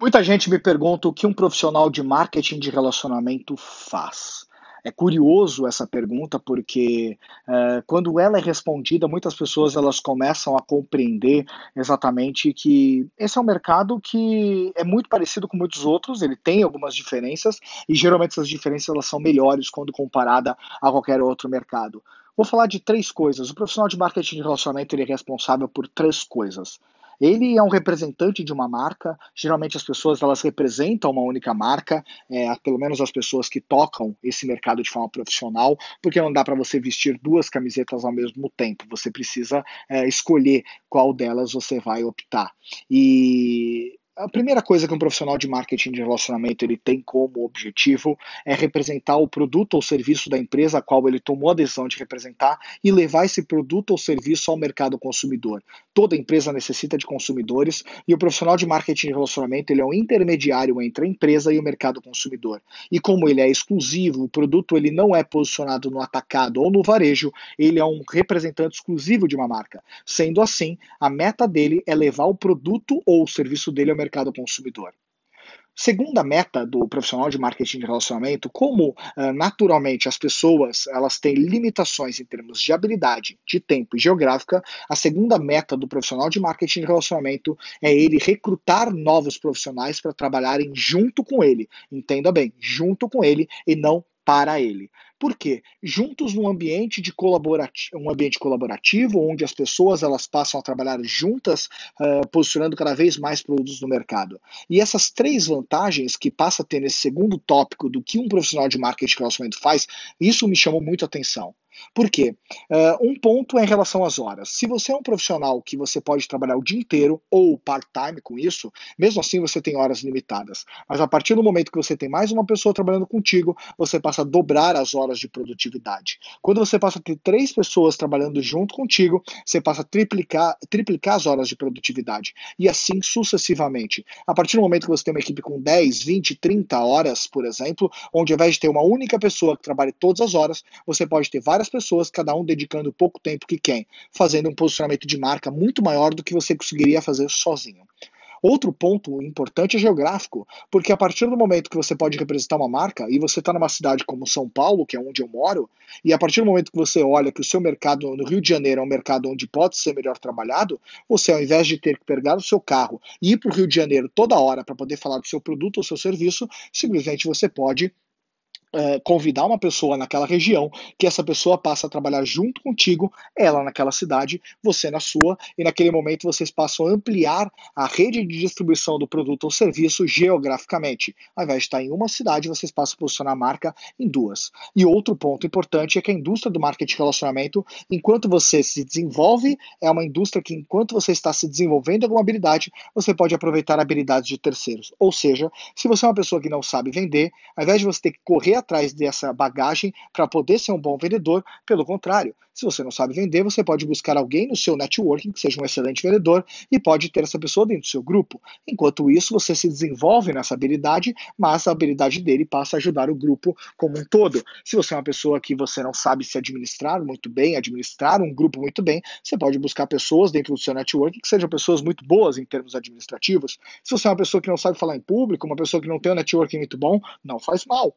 Muita gente me pergunta o que um profissional de marketing de relacionamento faz. É curioso essa pergunta porque uh, quando ela é respondida, muitas pessoas elas começam a compreender exatamente que esse é um mercado que é muito parecido com muitos outros, ele tem algumas diferenças e geralmente essas diferenças elas são melhores quando comparada a qualquer outro mercado. Vou falar de três coisas. O profissional de marketing de relacionamento ele é responsável por três coisas. Ele é um representante de uma marca. Geralmente as pessoas elas representam uma única marca, é, pelo menos as pessoas que tocam esse mercado de forma profissional, porque não dá para você vestir duas camisetas ao mesmo tempo. Você precisa é, escolher qual delas você vai optar. E a primeira coisa que um profissional de marketing de relacionamento ele tem como objetivo é representar o produto ou serviço da empresa a qual ele tomou a decisão de representar e levar esse produto ou serviço ao mercado consumidor. Toda empresa necessita de consumidores e o profissional de marketing de relacionamento ele é um intermediário entre a empresa e o mercado consumidor. E como ele é exclusivo, o produto ele não é posicionado no atacado ou no varejo, ele é um representante exclusivo de uma marca. Sendo assim, a meta dele é levar o produto ou o serviço dele ao mercado mercado consumidor. Segunda meta do profissional de marketing de relacionamento, como uh, naturalmente as pessoas elas têm limitações em termos de habilidade, de tempo e geográfica, a segunda meta do profissional de marketing de relacionamento é ele recrutar novos profissionais para trabalharem junto com ele. Entenda bem, junto com ele e não para ele. Por quê? Juntos num ambiente de colaborativo, um ambiente colaborativo, onde as pessoas elas passam a trabalhar juntas, uh, posicionando cada vez mais produtos no mercado. E essas três vantagens que passa a ter nesse segundo tópico do que um profissional de marketing de relacionamento faz, isso me chamou muito a atenção. Por quê? Uh, um ponto é em relação às horas. Se você é um profissional que você pode trabalhar o dia inteiro ou part-time com isso, mesmo assim você tem horas limitadas. Mas a partir do momento que você tem mais uma pessoa trabalhando contigo, você passa a dobrar as horas de produtividade. Quando você passa a ter três pessoas trabalhando junto contigo, você passa a triplicar, triplicar as horas de produtividade. E assim sucessivamente. A partir do momento que você tem uma equipe com 10, 20, 30 horas, por exemplo, onde ao invés de ter uma única pessoa que trabalhe todas as horas, você pode ter várias pessoas, cada um dedicando pouco tempo que quem, fazendo um posicionamento de marca muito maior do que você conseguiria fazer sozinho. Outro ponto importante é geográfico, porque a partir do momento que você pode representar uma marca e você está numa cidade como São Paulo, que é onde eu moro, e a partir do momento que você olha que o seu mercado no Rio de Janeiro é um mercado onde pode ser melhor trabalhado, você ao invés de ter que pegar o seu carro e ir para o Rio de Janeiro toda hora para poder falar do seu produto ou seu serviço, simplesmente você pode é, convidar uma pessoa naquela região, que essa pessoa passa a trabalhar junto contigo, ela naquela cidade, você na sua, e naquele momento vocês passam a ampliar a rede de distribuição do produto ou serviço geograficamente. Ao invés de estar em uma cidade, vocês passam a posicionar a marca em duas. E outro ponto importante é que a indústria do marketing de relacionamento, enquanto você se desenvolve, é uma indústria que, enquanto você está se desenvolvendo alguma habilidade, você pode aproveitar habilidades de terceiros. Ou seja, se você é uma pessoa que não sabe vender, ao invés de você ter que correr atrás dessa bagagem para poder ser um bom vendedor. Pelo contrário, se você não sabe vender, você pode buscar alguém no seu networking que seja um excelente vendedor e pode ter essa pessoa dentro do seu grupo. Enquanto isso, você se desenvolve nessa habilidade, mas a habilidade dele passa a ajudar o grupo como um todo. Se você é uma pessoa que você não sabe se administrar muito bem, administrar um grupo muito bem, você pode buscar pessoas dentro do seu networking que sejam pessoas muito boas em termos administrativos. Se você é uma pessoa que não sabe falar em público, uma pessoa que não tem um networking muito bom, não faz mal.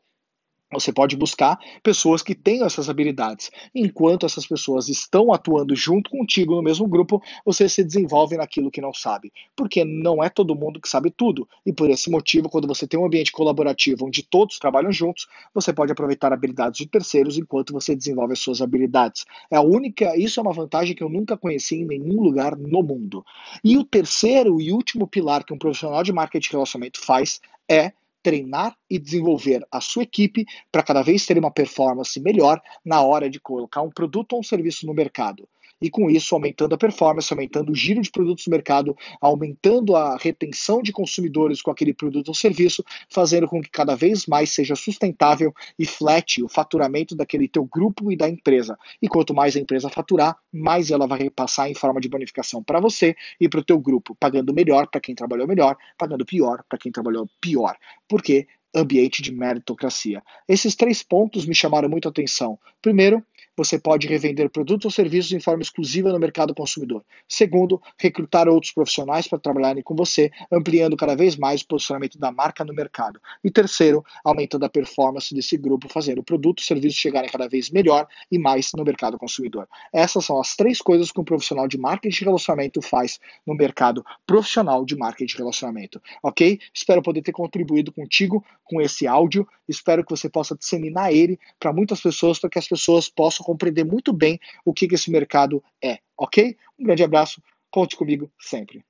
Você pode buscar pessoas que tenham essas habilidades. Enquanto essas pessoas estão atuando junto contigo no mesmo grupo, você se desenvolve naquilo que não sabe. Porque não é todo mundo que sabe tudo. E por esse motivo, quando você tem um ambiente colaborativo onde todos trabalham juntos, você pode aproveitar habilidades de terceiros enquanto você desenvolve as suas habilidades. É a única, isso é uma vantagem que eu nunca conheci em nenhum lugar no mundo. E o terceiro e último pilar que um profissional de marketing de relacionamento faz é treinar e desenvolver a sua equipe para cada vez ter uma performance melhor na hora de colocar um produto ou um serviço no mercado e com isso aumentando a performance, aumentando o giro de produtos no mercado, aumentando a retenção de consumidores com aquele produto ou serviço, fazendo com que cada vez mais seja sustentável e flat o faturamento daquele teu grupo e da empresa. E quanto mais a empresa faturar, mais ela vai repassar em forma de bonificação para você e para o teu grupo, pagando melhor para quem trabalhou melhor, pagando pior para quem trabalhou pior. Porque ambiente de meritocracia. Esses três pontos me chamaram muito a atenção. Primeiro, você pode revender produtos ou serviços em forma exclusiva no mercado consumidor. Segundo, recrutar outros profissionais para trabalharem com você, ampliando cada vez mais o posicionamento da marca no mercado. E terceiro, aumentando a performance desse grupo, fazendo o produto e serviço chegarem cada vez melhor e mais no mercado consumidor. Essas são as três coisas que um profissional de marketing de relacionamento faz no mercado profissional de marketing de relacionamento, ok? Espero poder ter contribuído contigo com esse áudio, espero que você possa disseminar ele para muitas pessoas, para que as pessoas possam compreender muito bem o que, que esse mercado é, ok? Um grande abraço, conte comigo sempre.